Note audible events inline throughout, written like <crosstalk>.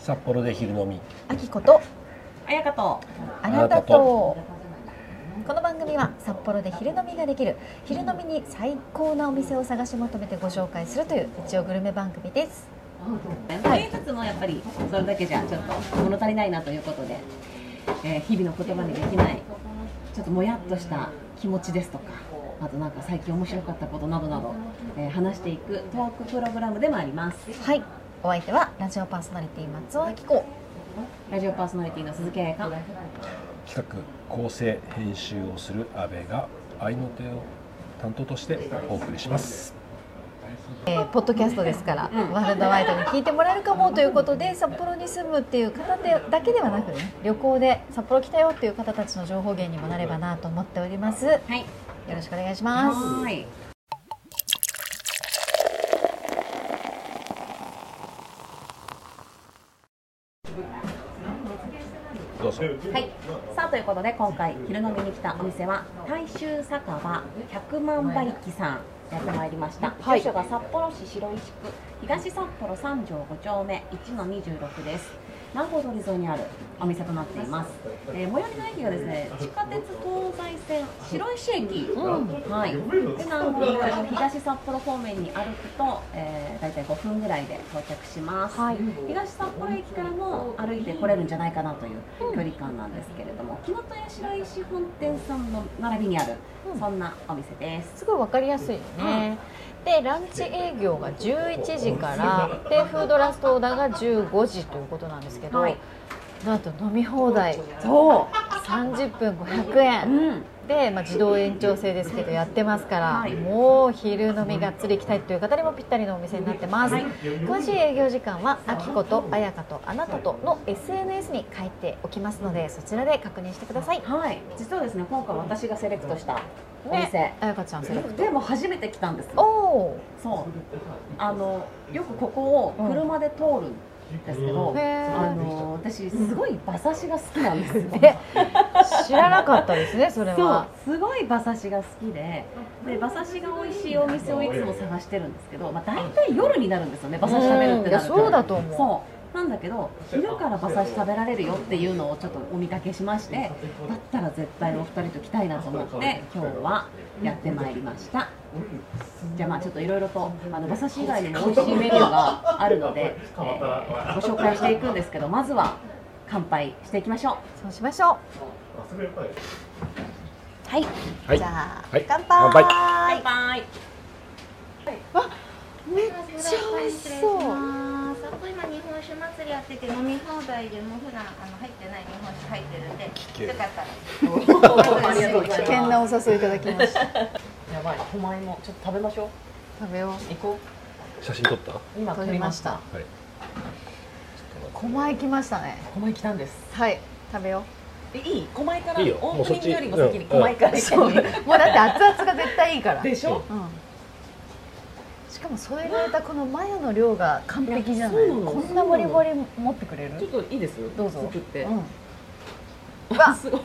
札幌で昼飲み。あきこと。あやかとあなたと。この番組は札幌で昼飲みができる。昼飲みに最高なお店を探し求めてご紹介するという一応グルメ番組です。はい、一つもやっぱりそれだけじゃちょっと物足りないなということで、えー日々の言葉にできないちょっともやっとした気持ちですとかあとなんか最近面白かったことなどなど、えー話していくトークプログラムでもあります。はい。お相手はラジオパーソナリティ松尾明子。ラジオパーソナリティの鈴木彩香。企画構成編集をする阿部が愛の手を担当としてお送りしますえーポッドキャストですから、うん。ワールドワイドに聞いてもらえるかもということで札幌に住むっていう方でだけではなくね旅行で札幌来たよっていう方たちの情報源にもなればなと思っております。よはい。ろしくお願いします。はーい。どうぞ。はい、さあということで今回昼飲みに来たお店は大衆酒場百万馬力さんやってまいりました、はい。住所が札幌市白石区東札幌三条5丁目1の26です南郷通り沿いにあるお店となっています、えー最寄りの駅がですね地下鉄東西線白石駅、はい、で南郷通り東札幌方面に歩くと、えー、大体5分ぐらいで到着します、はい。東札幌駅からも歩いて来れるんじゃないかなという距離感なんですけれども、木の戸屋白石本店さんの並びにある、うん。そんなお店です。すごいわかりやすいよね、でランチ営業が11時からでフードラストオーダーが15時ということなんですけど、はい。なんと飲み放題。そ30分500円、うん、で、まあ、自動延長制ですけどやってますから、はい。もう昼飲みがっつり行きたいという方にもぴったりのお店になってます、はい。詳しい営業時間はあきことあやかとあなたとの SNS に書いておきますのでそちらで確認してください。はい、実はですね、今回私がセレクトしたお店。ねあやかちゃんセレクト。でも初めて来たんですおよ。おそう、あのよくここを車で通るんですけど、あの私すごい馬刺しが好きなんですよ。え <laughs> 知らなかったですねそれは。すごい馬刺しが好きでで馬刺しが美味しいお店をいつも探してるんですけど、まあ、大体夜になるんですよね馬刺し食べるってなるとそうだと思うなんだけど昼から馬刺し食べられるよっていうのをちょっとお見かけしましてだったら絶対お二人と来たいなと思って今日はやってまいりました。じゃあまあちょっといろいろとあの馬刺し以外にも美味しいメニューがあるので、えーご紹介していくんですけどまずは乾杯していきましょう。そうしましょはい、う、はい。じゃあ、はい。乾杯。乾杯。乾杯。めっちゃ美味しそうそこ今日本酒祭りやってて飲み放題でも普段あの入ってない日本酒入ってるんでけ。よかったら。ありがとうございます危険なお誘いいただきました。やばい、狛江もちょっと食べましょう。食べよう。行こ写真撮った？はう。今撮りました。い。狛江来ましたね。狛江来たんです。はい。食べよえ、いい？狛江からいいよ。オープニングよりも先に。狛江からもうだって熱々が絶対いいから。でしょ？うんしかも添えられたこのマヨの量が完璧じゃないこんなボリボリ持ってくれる？ちょっといいです？どうぞ作って。うんう <laughs> わすごい。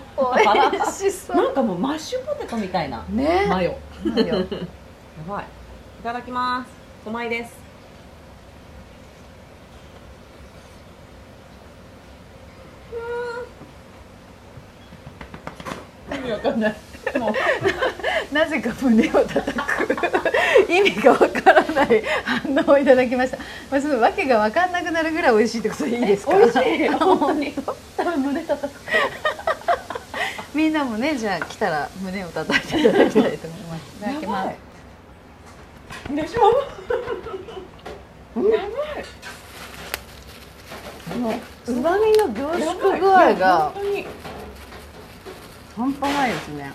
美味しそうなんかもうマッシュポテトみたいなねマヨ。マヨ <laughs> やばい。いただきます。狛江です。意味わかんない。もう <laughs> なぜか胸を叩く意味がわからない <laughs> 反応をいただきました、まあ、その訳がわかんなくなるぐらい美味しいってことでいいですか？美味しい。本当に。多分胸叩く。みんなもねじゃあ来たら胸を叩いていただきたいと思いますいただきますでしょ？うまみの凝縮具合が本当に半端ないですね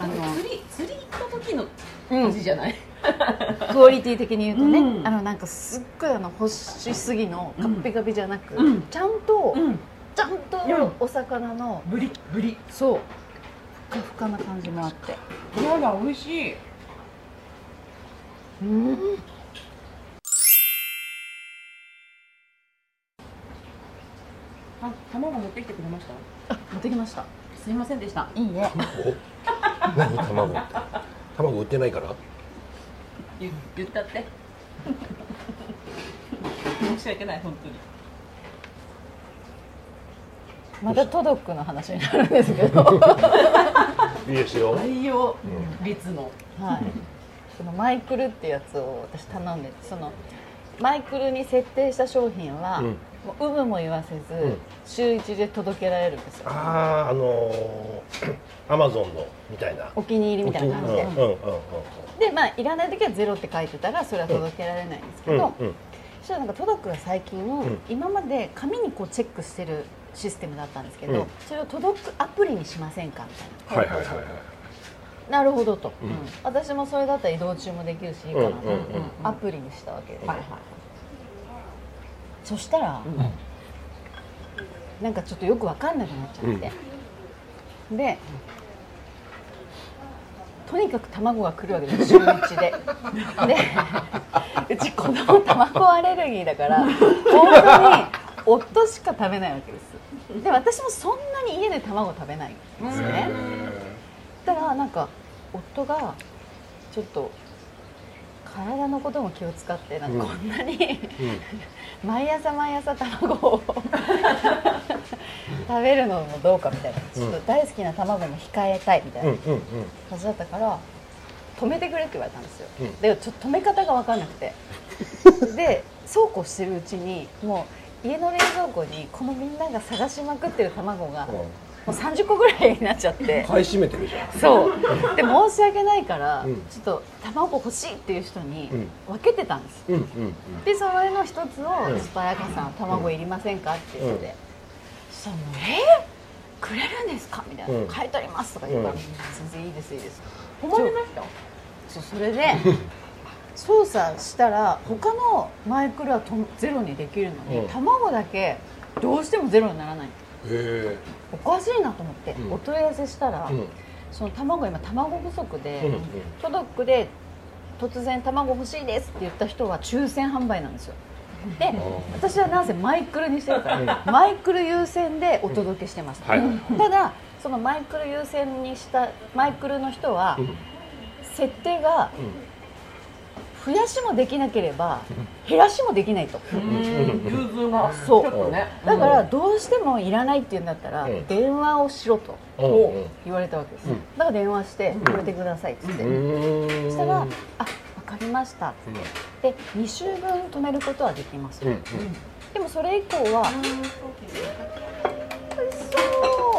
あの釣り釣り行った時のうん味じゃない？クオリティ的に言うとね、うんあのなんかすっごいあの干しすぎのカピカピじゃなく、うんちゃんと、ん。ちゃんとうんお魚のブリブリ。そうふかふかな感じもあってやだ美味しい。うんあ卵持ってきてくれました？持ってきましたすいませんでした。いいねお？何卵って？卵売ってないから？言言ったって。<laughs> 申し訳ない本当に。またトドックの話になるんですけど。いいですよ。愛用率の。はい、そのマイクルってやつを私頼んでてそのマイクルに設定した商品は、うん。もう有無も言わせず、ん。週一で届けられるんですよ。あああのアマゾンのみたいな。お気に入りみたいな感じで、うんうんうんうん。でまあいらない時はゼロって書いてたらそれは届けられないんですけど、うんうん。そしたらなんかトドックが最近、ん。今まで紙にこうチェックしてるシステムだったんですけど、うん。それをトドックアプリにしませんかみたいな。はいはいはいはいなるほどと、うん。うん。私もそれだったら移動中もできるしいいかなと思って、うんうんうんアプリにしたわけで。す、はいはいそしたら、なんかちょっとよくわかんなくなっちゃって、でとにかく卵が来るわけです週一で。でうち子供卵アレルギーだから本当に夫しか食べないわけです。で私もそんなに家で卵食べないんですよねだからなんか夫がちょっと体のことも気を使ってなんかこんなに、毎朝毎朝卵を食べるのもどうかみたいな、ちょっと大好きな卵も控えたいみたいなうんうんうん。感じだったから止めてくれって言われたんですよ、うん。でちょっと止め方が分かんなくて。でそうこうしてるうちにもう家の冷蔵庫にこのみんなが探しまくってる卵がもう30個ぐらいになっちゃって。買い占めてるじゃん。そう。で申し訳ないから、うん。ちょっと卵欲しいっていう人にうん。分けてたんです、うんうんでそれの一つをうん「スパヤカさん卵いりませんか?」って言って、うん。そしたらもう「えー、くれるんですか?」みたいな。うん「買い取ります」とか言うからうん「全然いいですいいです」困りました？そうそれで <laughs> 操作したら他のマイクロはとゼロにできるのに、うん。卵だけどうしてもゼロにならない。へえおかしいなと思って、うん。お問い合わせしたら、うん。その卵今卵不足で、うんうん。トドックで突然卵欲しいですって言った人は抽選販売なんですよ。で私はなぜマイクルにしてるから、マイクル優先でお届けしてます、はい。ただそのマイクル優先にしたマイクルの人は、うん。設定が増やしもできなければ減らしもできないと、融通が。そう。だからどうしてもいらないって言うんだったら、うん。電話をしろと言われたわけです、うん。だから電話して「やめてください」っつって、うんそしたら「あ分かりました」っつって、で2週分止めることはできます、うん。うん。でもそれ以降はそ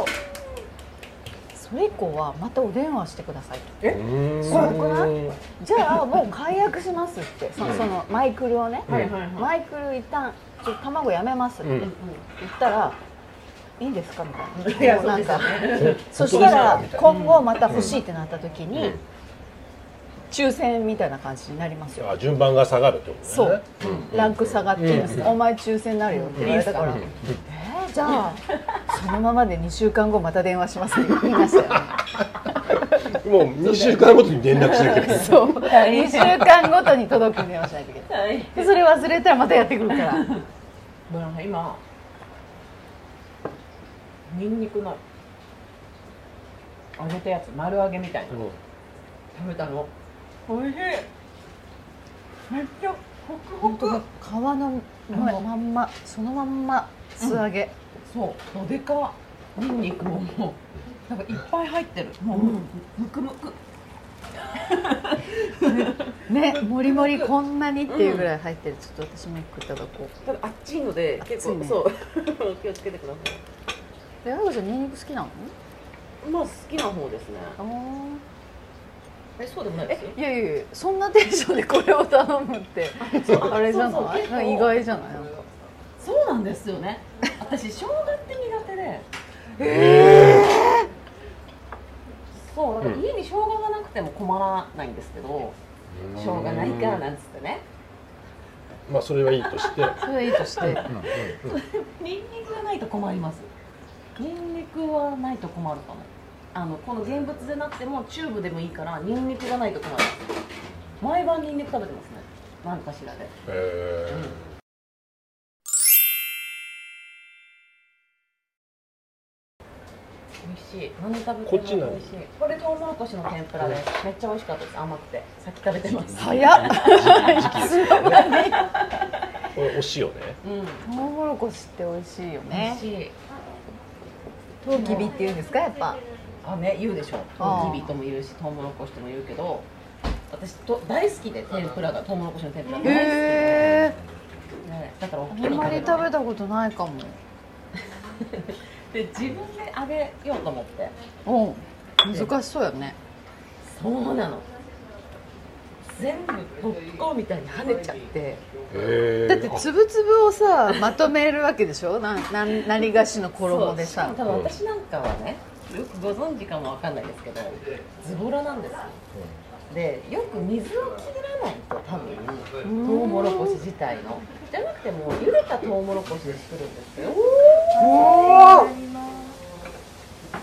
うそれ以降はまたお電話してくださいと。え？うん。すごくない？じゃあもう解約しますって。そのそのマイクルをね、はいはいはい。マイクル一旦ちょっと卵やめますって。うん。言ったら、いいですか？みたいな。いやもうなんかそしたら今後また欲しいってなった時に、うん抽選みたいな感じになりますよ。あ順番が下がるってことね。う、ランク下がって、うん。お前抽選になるよって言われたから、うん。えー、じゃあそのままで2週間後また電話しますって言いましたよね。<laughs> もう2週間ごとに連絡しなきゃいけない。<laughs> そう、2週間ごとに届くように電話しないといけない。はい。でそれ忘れたらまたやってくるから。もうなんか今ニンニクの揚げたやつ丸揚げみたいな。食べたの美味しい。めっちゃホクホク。皮のままんまそのまんま素揚げ、そう。どでか。ニンニクももうなんかいっぱい入ってる。もう、むくむく。ね <laughs> もりもりこんなにっていうぐらい入ってる。ちょっと私も一個いただこう。ただあっちいので結構、ね。そう。<laughs> 気をつけてくださえあやこちゃんニンニク好きなの？いまあ好きな方ですね。あえそうでもないですよ。いやいやいやそんなテンションでこれを頼むってあれじゃそうそう。ない？結構。意外じゃない？なんか。そうなんですよね。私生姜って苦手で。そうだから家に生姜がなくても困らないんですけど生姜ないからなんつってね。まあそれはいいとして。<laughs> それはいいとして。<laughs> ニンニクがないと困ります。ニンニクはないと困るかもあのこの現物でなくてもチューブでもいいからニンニクがないと困る。毎晩ニンニク食べてますね。何かしらで。え美味しい。何食べてもしい。これトウモロコシの天ぷらで。すめっちゃ美味しかったです。甘くて。さっき食べてます。早っ。これ <laughs> お塩ね。うん。トウモロコシって美味しいよ美ね味しい。トウキビっていうんですかやっぱあね言うでしょあートウキビとも言うしトウモロコシとも言うけど私と大好きで天ぷらがトウモロコシの天ぷら大好きで、へえね、だから大あきいのんまりる食べたことないかも。<laughs> で自分で揚げようと思って。うん難しそうよね。そうなの。全部ポップコーンみたいに跳ねちゃって。だってつぶつぶをさまとめるわけでしょ？なんなん何がしの衣でさ。多分私なんかはねよくご存知かもわかんないですけどズボラなんですよ。でよく水を切らないと多分トウモロコシ自体の。じゃなくてもう茹でたトウモロコシで作るんですよ。おお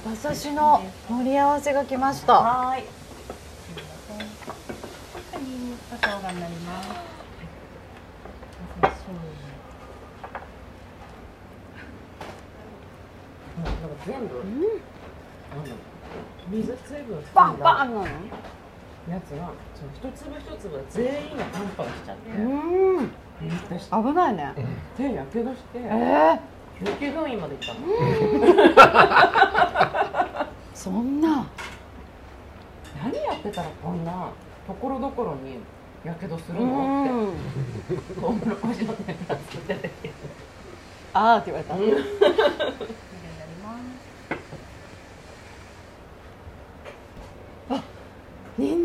馬刺しの盛り合わせが来ました。はーい。生姜になりますなんか全部、あの水水分バンバンンなのやつがその一粒一粒が全員がパンパンしちゃって、うん。私危ないね。手やけどしてえー、救急病院まで行ったの。<laughs> そんな。何やってたらこんなところどころにやけどするうのってん。トウモロコシの天ぷら作っててあーって言われた、ります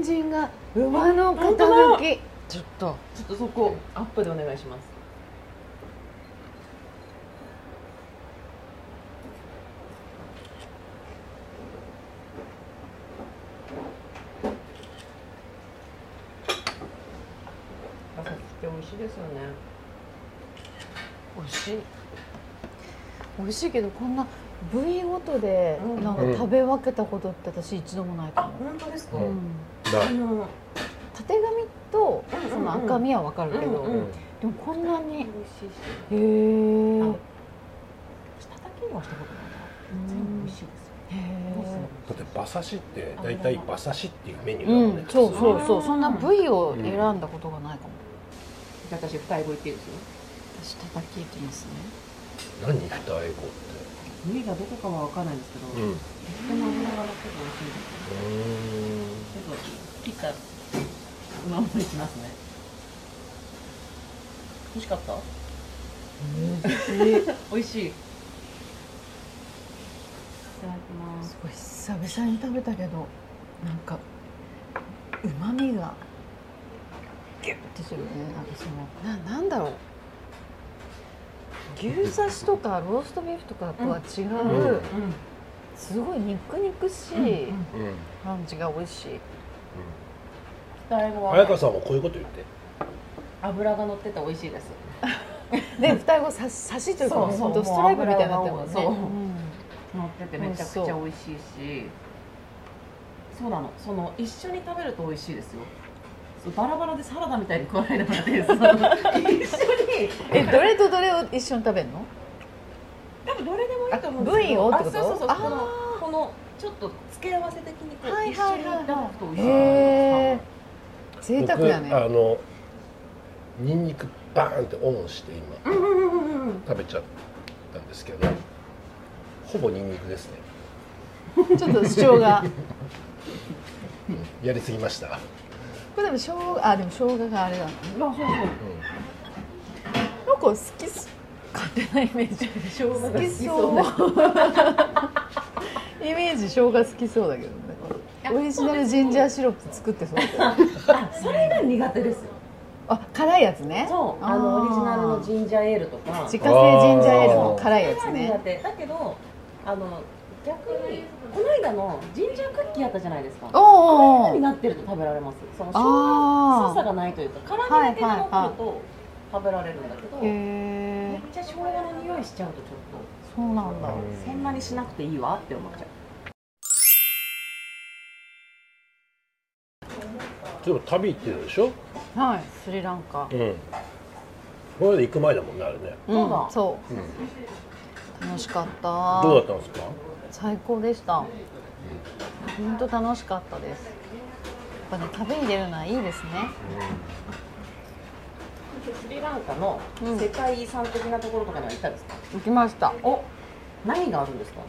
人参が馬の傾き。ちょっと。ちょっとそこアップでお願いします。馬刺しって美味しいですよね。美味しい。美味しいけどこんな部位ごとでうんなん。か食べ分けたことって私一度もないかあも、本当ですか、うんだ。あのたてがみとうんうんうん。その赤身はわかるけど、うんうんでもこんなに美味しいし。へえあ下炊きはしたことないな。全部美味しいですだって馬刺しって大体馬刺しっていうメニューだもんね。んそうそうそう。そんな部位を選んだことがないかも、じゃあ私二重語言っていいですよ。私たたきいきますね。何二重語って部位がどこかは分かんないんですけど、うん。うとっても脂が乗ってて美味しいですーんちょっと切ったまんまいきますね。美味しかった？美味しい。いただきます。すごい久々に食べたけどなんかうまみがギュッてするねなんかそのななんだろう牛刺しとかローストビーフとかとは違う、うん。すごい肉肉しいうん。感じが美味しい、早は川さんもこういうこと言って。脂が乗ってて美味しいです。<laughs> で二重語さ刺しというかそうそうストライプみたいになってるもんね。そう。うん。乗っててめちゃくちゃ美味しいし。そうなの。その一緒に食べると美味しいですよ。そうバラバラでサラダみたいに食わないでもらっていいです。か一緒にえどれとどれを一緒に食べるの？多分どれでもいいと思うんですけど。あ部位をってこと？あそうそうそう。このこのちょっと付け合わせ的にこう、はい一緒にいはい。はいただくと美味しいへえ贅沢だね。僕あのニンニクバーンってオンして今食べちゃったんですけどほぼニンニクですね。ちょっと主張が。やりすぎました、これでも生姜あでも生姜があれだなあそうそう。なんか好きす勝手なイメージ好きそうイメージ生姜好きそうだけどね。オリジナルジンジャーシロップ作ってそうあそれが苦手です。よあ辛いやつね。そうあのオリジナルのジンジャーエールとか。自家製ジンジャーエールの辛いやつ苦ね手だけどあの逆にこの間のジンジャークッキーあったじゃないですか。おおになってると食べられます。その生姜臭さがないというか辛みだけが残ると食べられるんだけど、へめっえちゃ生姜の匂いしちゃうとちょっそうなんだ。とそんなにしなくていいわって思っちゃう。でも旅行ってるでしょ？はいスリランカ。うん。これで行く前だもんねあれね、うん。そう。だそう。楽しかった。どうだったんですか？最高でした。本当楽しかったです。やっぱね旅に出るのはいいですねスリランカのうん世界遺産的なところとかには行ったんですか、行きました。お何があるんですか？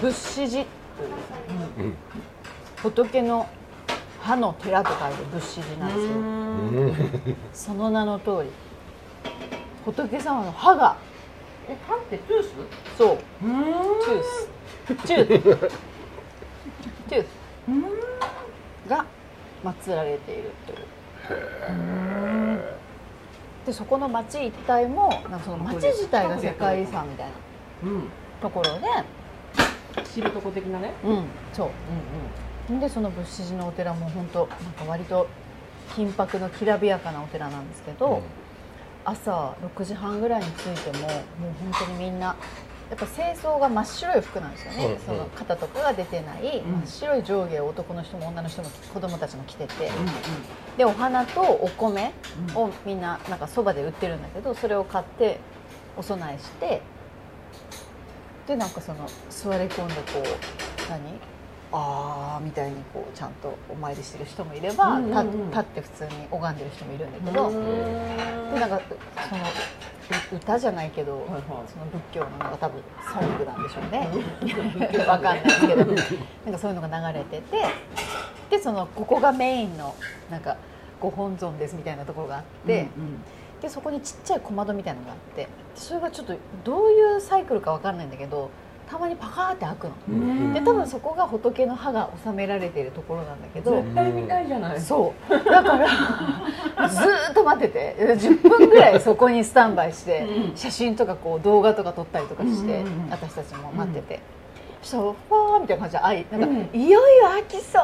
仏師寺という。うん。仏の歯の寺と書いて仏歯寺なんですよ。その名の通り。仏様の歯が。え歯って tooth？そう。うん。トゥース。トゥース。トゥース。が祀られているというでそこの町一帯もなんかその町自体が世界遺産みたいなうん。ところで知るとこ的なね。うん。そう。うんでその仏師寺のお寺も本当なんか割と金箔のきらびやかなお寺なんですけど、朝6時半ぐらいに着いてももう本当にみんなやっぱ清掃が真っ白い服なんですよね、うんうんその肩とかが出てないうん。真っ白い上下を男の人も女の人も子供たちも着てて、うんでお花とお米をみんななんかそばで売ってるんだけどそれを買ってお供えしてでなんかその座り込んでこう何？あーみたいにこうちゃんとお参りしてる人もいれば、うんうんうん。立立って普通に拝んでる人もいるんだけど、でなんかそのう歌じゃないけど、はいはい。その仏教のなんか多分ソングなんでしょうね。<laughs> わかんないですけど。なんかそういうのが流れててでそのここがメインのなんかご本尊ですみたいなところがあって、でそこにちっちゃい小窓みたいなのがあってそれがちょっとどういうサイクルかわかんないんだけどたまにパカーって開くの。うん。で多分そこが仏の歯が収められているところなんだけど、絶対見たいじゃない。そう。だからずーっと待ってて。10分ぐらいそこにスタンバイしてうん。写真とかこう動画とか撮ったりとかして、うんうんうん。私たちも待ってて。そしたらファーみたいな感じであいなんか、うん。いよいよ開きそ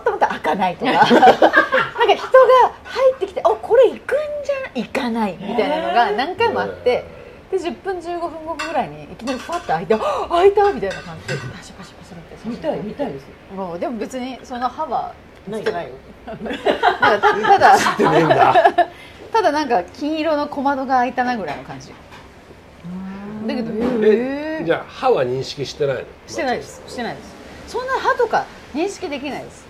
うと思ったら開かないとか。<laughs> なんか人が入ってきて「あこれ行くんじゃ行かない」みたいなのが何回もあってで10分15分後ぐらいにいきなりファッと開いてあ「開いた!」みたいな感じでパシャパシャパシャって。見たい見たいです。もうでも別にその歯はないよ。なんかたただってねえんだ。<laughs> ただなんか金色の小窓が開いたなぐらいの感じ。だけどええじゃあ歯は認識してないの？してないです。してないです。そんな歯とか認識できないです。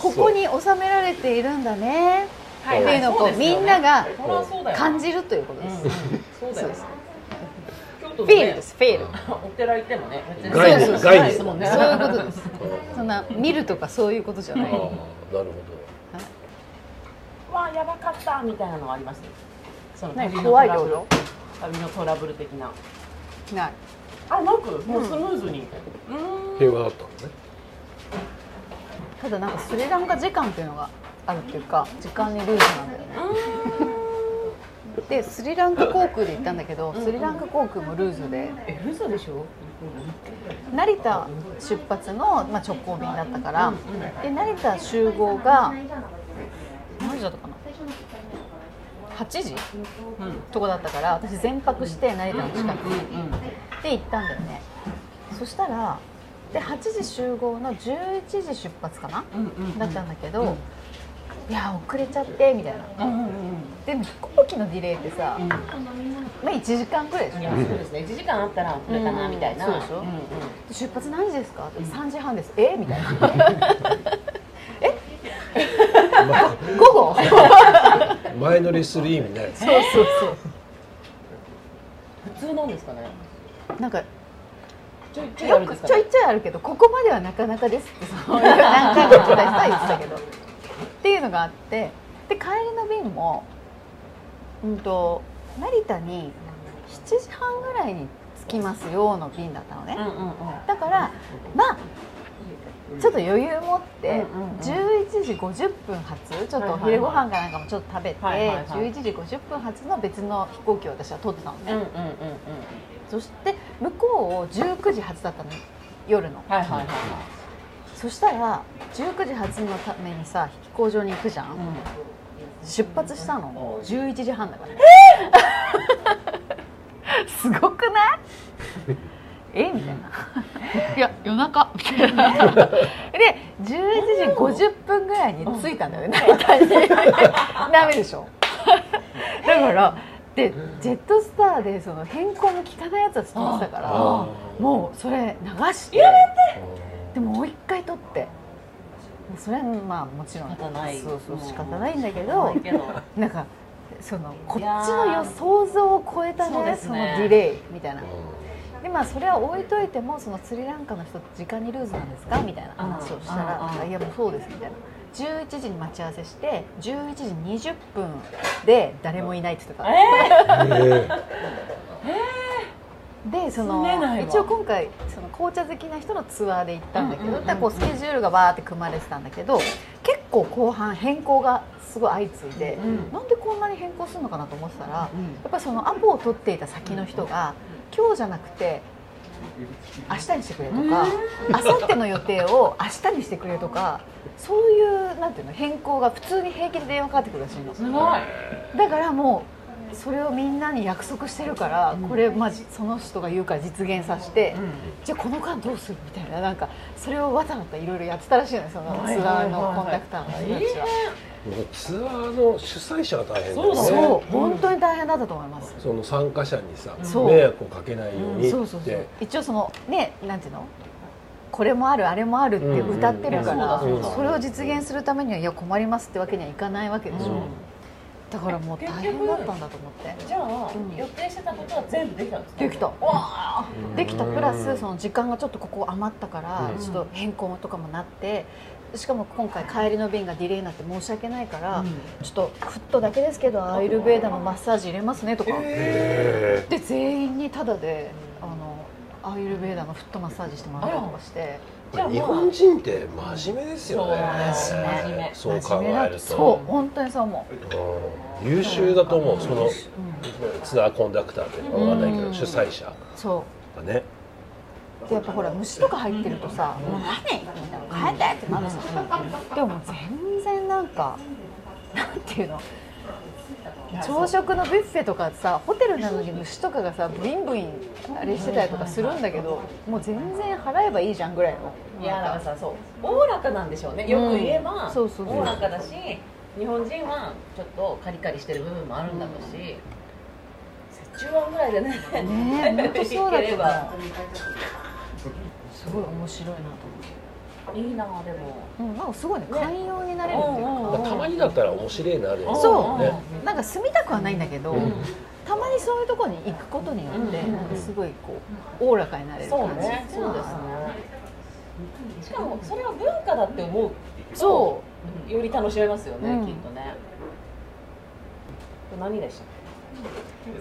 ここに収められているんだね。はいっていうのをこうみんなが感じるということです、そうだよそうです京都のフィールねですフィール。<laughs> お寺行ってもね別に。概念そうそう概念。ですもんねそういうことです。<laughs> そんな見るとかそういうことじゃない。ああなるほわあやばかったみたいなのはあります？そのね旅の怖いってこトラブル旅のトラブル的な。とない。あなく？もうスムーズに。うん。平和だったのね。ただなんかスリランカ時間っていうのがあるっていうか時間にルーズなんだよねでスリランカ航空で行ったんだけどスリランカ航空もルーズで。え嘘でしょ？成田出発の、まあ、直行便だったから。で成田集合が何時だったかな？8時とこだったから私全泊して成田の近くに。で行ったんだよね。そしたらで8時集合の11時出発かな？だったんだけど、いや遅れちゃってみたいな。うんうんうん。でも飛行機のディレイってさ、まあ1時間くらいでしょ。いやそうですね。1時間あったら遅れたなみたいな。うんそうでしょ。んうん出発何時ですか?」って3時半です」え？みたいな。<laughs> え？午後？前乗りする意味ない。そうそうそう。普通なんですかね？なんかちょいちょいあるよんですかね？くちょいちょいあるけどここまではなかなかですってそういう何回も聞いた人は言ってたけどっていうのがあってで帰りの便も、うん、と成田に7時半ぐらいに着きますよの便だったのね、うんうんうん。だからまあちょっと余裕持ってうんうんうん11時50分発ちょっとお昼ご飯かなんかもちょっと食べてはいはいはい。11時50分発の別の飛行機を私は取ってたのね、うんうんうんうん。そして向こうを19時発だったの夜の。はいはいはいはい。そしたら19時発のためにさ飛行場に行くじゃん、出発したの？11時半だから。<laughs> すごくない？<laughs> え？みたいな。いや夜中。みたいなで11時50分ぐらいに着いたんだよ。ね成田にダメでしょ。だからでジェットスターでその変更も効かないやつは撮ってたからあもうそれ流して！でももう一回撮ってそれはまあもちろん仕方ない。そうそううん。仕方ないんだけどないけど。<laughs> なんかそのこっちのー予想像を超えたねそのですね。ディレイみたいな。でまあそれは置いといてもそのスリランカの人時間にルーズなんですか？みたいな話をしたらうんうんうんいやもうそうですみたいな。11時に待ち合わせして11時20分で誰もいないって言ってた、えでその住めないわ。一応今回その紅茶好きな人のツアーで行ったんだけど、こうスケジュールがバーって組まれてたんだけど結構後半変更がすごい相次いで、うんなんでこんなに変更するのかなと思ってたら、うんやっぱりそのアポを取っていた先の人が今日じゃなくて明日にしてくれとか明後日の予定を明日にしてくれとかそういうなんていうの変更が普通に平気で電話かかってくるらしいの。すごい。だからもうそれをみんなに約束してるから、これマジその人が言うから実現させて、じゃあこの間どうするみたいななんかそれをわたわたいろいろやってたらしいのよそのツアーのコンダクターの人たちは。ツアーの主催者が大変だよね。そうだそう本当に大変だったと思います。その参加者にさ迷惑をかけないようにって、そうそうそう。一応そのねなんていうの？これもあるあれもあるって歌ってるから、それを実現するためにはいや困りますってわけにはいかないわけでしょ、うんだからもう大変だったんだと思って。じゃあ、うん。予定してたことは全部できたんですか？できた。わできた。プラスその時間がちょっとここ余ったからうん。ちょっと変更とかもなってしかも今回帰りの便がディレイになって申し訳ないから、ちょっとフットだけですけどアイルベーダのマッサージ入れますねとか、へで全員にタダであのアイルベーダのフットマッサージしてもらったりとかして日本人って真面目ですよね。そう真面目そう考えると。そう本当にそう思う。ん。優秀だと思う。そのツアーコンダクターってわかんないけうん。ど主催者。うそう。でやっぱほら虫とか入ってるとさ「もう何?」みたいな「帰って!」ってなるさでももう全然なんかなんていうの朝食のビュッフェとかさホテルなのに虫とかがさブインブインあれしてたりとかするんだけどもう全然払えばいいじゃんぐらいの。いやだからさそう。おおらかなんでしょうね。よく言えば、おおらかだし日本人はちょっとカリカリしてる部分もあるんだろうし、折衷案ぐらいでねねえ本当そうだいけど。<laughs> すごい面白いなといいなでも。うん、なんかすごいね寛容になれるっていうか、まあたまにだったら面白いなるよねそう。ねなんか住みたくはないんだけど、うん。たまにそういうところに行くことによって、うんなんかすごいこうおおらかになれるそう感じね。そうですね。しかもそれは文化だって思うそう。んより楽しめますよね、うん。きっとね。これ何でしたっ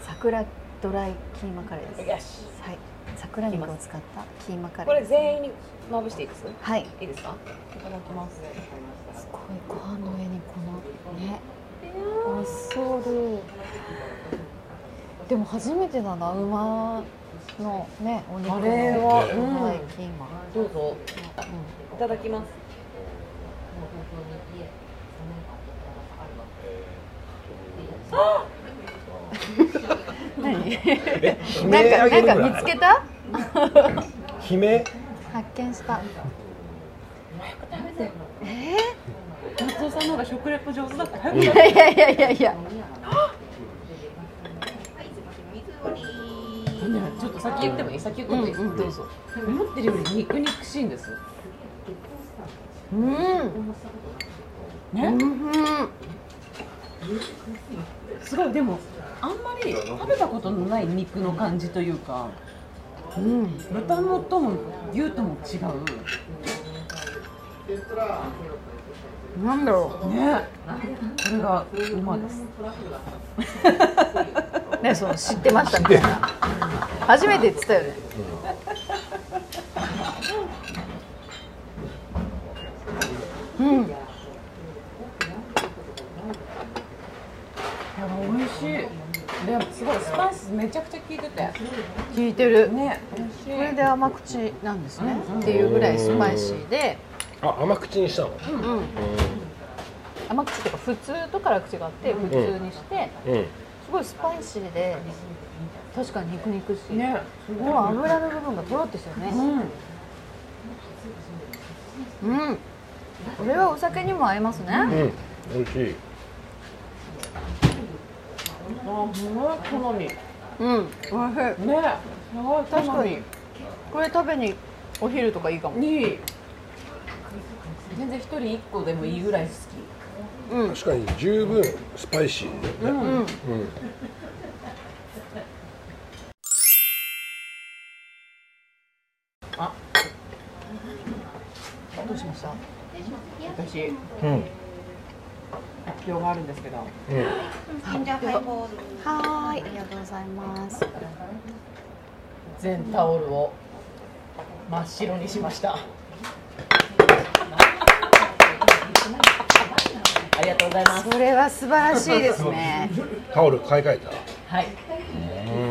桜ドライキーマカレーです。けよし。はい。桜肉を使ったキーマカレこーですれ全員にまぶしていいです？はい。いいですか？いただきます。すごいご飯の上にこのね。美味しそうででも初めてだな馬のねお肉の。あれはドうん。ライキーマ、どうぞ。ういただきます。ん、何？<laughs> なんかなんか見つけた？<laughs> 悲鳴発見した。え松尾さんの方が食レポ上手だった。ー、いやいやいやいや。いやちょっと先言ってもいい？先言ってもいい、うんうんどうぞ思ってるより肉肉しいんです。うん。ね、うん。すごい。でもあんまり食べたことのない肉の感じというか。うん豚のとも牛とも違う。なんだろね。これが馬です。う <laughs> ねそう知ってましたみたいな。初めて言ってたよねうんいや美味しいですごいスパイスめちゃくちゃ効いてて。聞いてる。ね美これで甘口なんですね、うんっていうぐらいスパイシーで、あ甘口にしたの？うん、甘口っていうか普通と辛口があって普通にして、うん。うん。すごいスパイシーで確かに肉肉しい、ねすでも油の部分がとろっとしてるね。うん。うん、これはお酒にも合いますね、うん。美味しい。あすごい好み。ねうんおいしい。すごい確かに。これ食べにお昼とかいいかも。いい。全然一人一個でもいいぐらい好うん。確かに十分スパイシー。だよね、うん。うん。きどうしました？私。うん。発表があるんですけど。うんジンジャーハイボールはーい。ありがとうございます。全タオルを真っ白にしました。ありがとうございます。それは素晴らしいですね。タオル買い替えた？はい。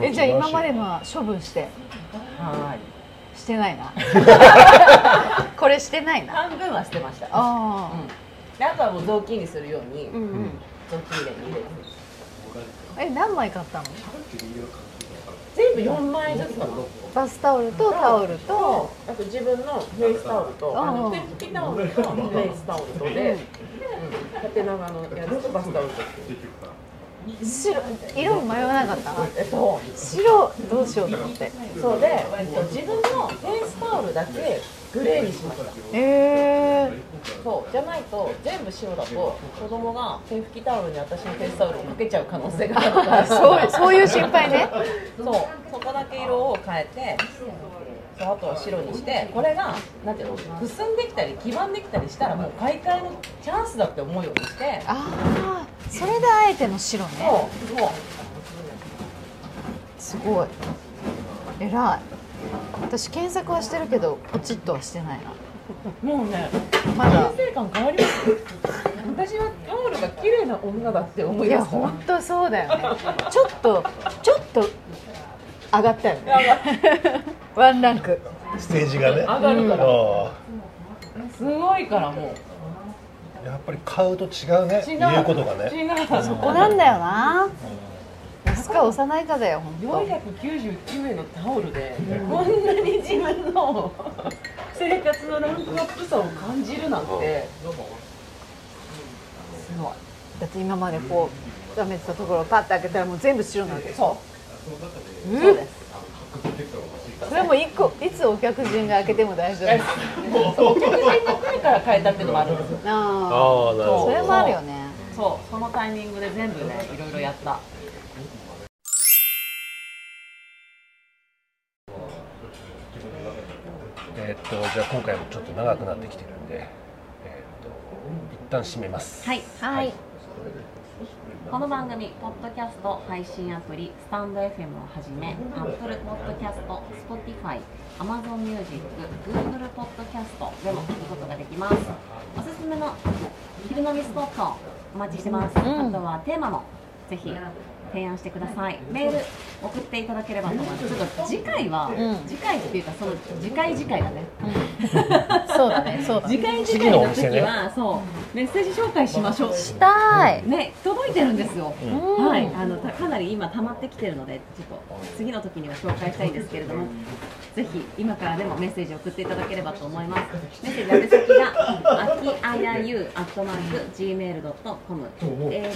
えじゃあ今までのは処分して？はい。してないな。<laughs> これしてないな。半分は捨てました。あであとはもう雑巾にするようにあうんうん。雑巾入れに入れる。え何枚買ったの？全部4枚ずつバスタオルとタオルと？とあと自分のフェイスタオルとあうん。の手拭きタオルとフェイスタオルとで、うん。縦長のやつとバスタオルと白色迷わなかったえっと白どうしようと思って。そうで、えっと、自分のフェイスタオルだけグレーにしました。えそう。じゃないと全部白だと子供が手拭きタオルに私のフェイスタオルをかけちゃう可能性があるから。ー、<laughs> そうそういう心配ね。そう。そこだけ色を変えてそうあとは白にしてこれがなんていうのくすんできたり黄ばんできたりしたらもう買い替えのチャンスだって思うようにして。ああそれであえての白ね。そうそう。すごい。偉い。私検索はしてるけどポチッとはしてないな。もうねまだ。人生観変わりますよ。私はタオルが綺麗な女だって思いいやますから。本当そうだよね。ちょっとちょっと上がったよね。<laughs> ワンランク。ステージがね。上がるから、あすごいからもう。あやっぱり買うと違うね。違う。言うことがね。違う。そこなんだよな。安か幼いかだよ本499円のタオルで、こんなに自分の生活のランクアップさを感じるなんて、すごい。当だって今までこうダメてたところをパッて開けたらもう全部白なんですそれも一個いつお客人が開けても大丈夫。そうお客人が来るから変えたっていうのもあるんですよ。あああなるほど。あそれもあるよね。そう。そのタイミングで全部ねいろいろやった。えーっとじゃあ今回もちょっと長くなってきてるんで、えーっと一旦締めます。はい。はいこの番組、ポッドキャスト配信アプリ、スタンド FM をはじめ、Apple Podcast、Spotify、Amazon Music、Google Podcast でも聞くことができます。おすすめの昼飲みスポットお待ちしてます。んあとはテーマもぜひ提案してください。メール送っていただければと思います。ちょっと次回は、うん。次回っていうかその次回次回だね。そうだね。そうだ次ね回次回の時は、そうメッセージ紹介しましょう。したい。ね、届いてるんですよ。うん。はい、あのたかなり今溜まってきてるので、ちょっと次の時には紹介したいんですけれども、ぜひ今からでもメッセージ送っていただければと思います。メッセージ宛先があきあやゆアットマーク gmail ドットコム、a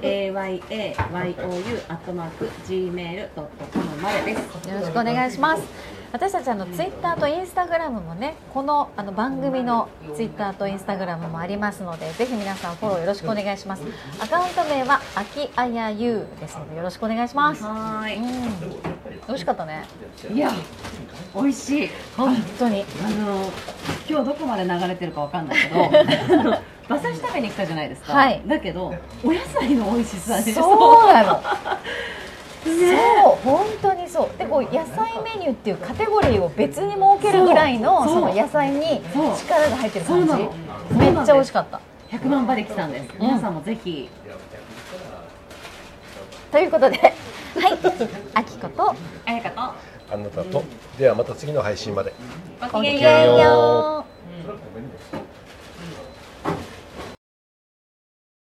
k i a y a y o u アットマーク gmail ドットコムまでです。よろしくお願いします。私たちあのツイッターとインスタグラムもね、このあの番組のツイッターとインスタグラムもありますので、ぜひ皆さんフォローよろしくお願いします。アカウント名はあきあやゆですのでよろしくお願いします。うん、は美味しかったね。ーい。いや、美味しい。本当に。あの今日どこまで流れてるかわかんないけど <laughs> 馬刺し食べに来たじゃないですか、はい。だけどお野菜の美味しさでそうなの。<laughs> そう本当にそう。でこう野菜メニューっていうカテゴリーを別に設けるぐらいのその野菜に力が入ってる感じ。めっちゃ美味しかった。100万馬力さんです、皆さんもぜひ。ということではい。あきこと。あやかと。あなたと、ではまた次の配信まで。ごきげんよう。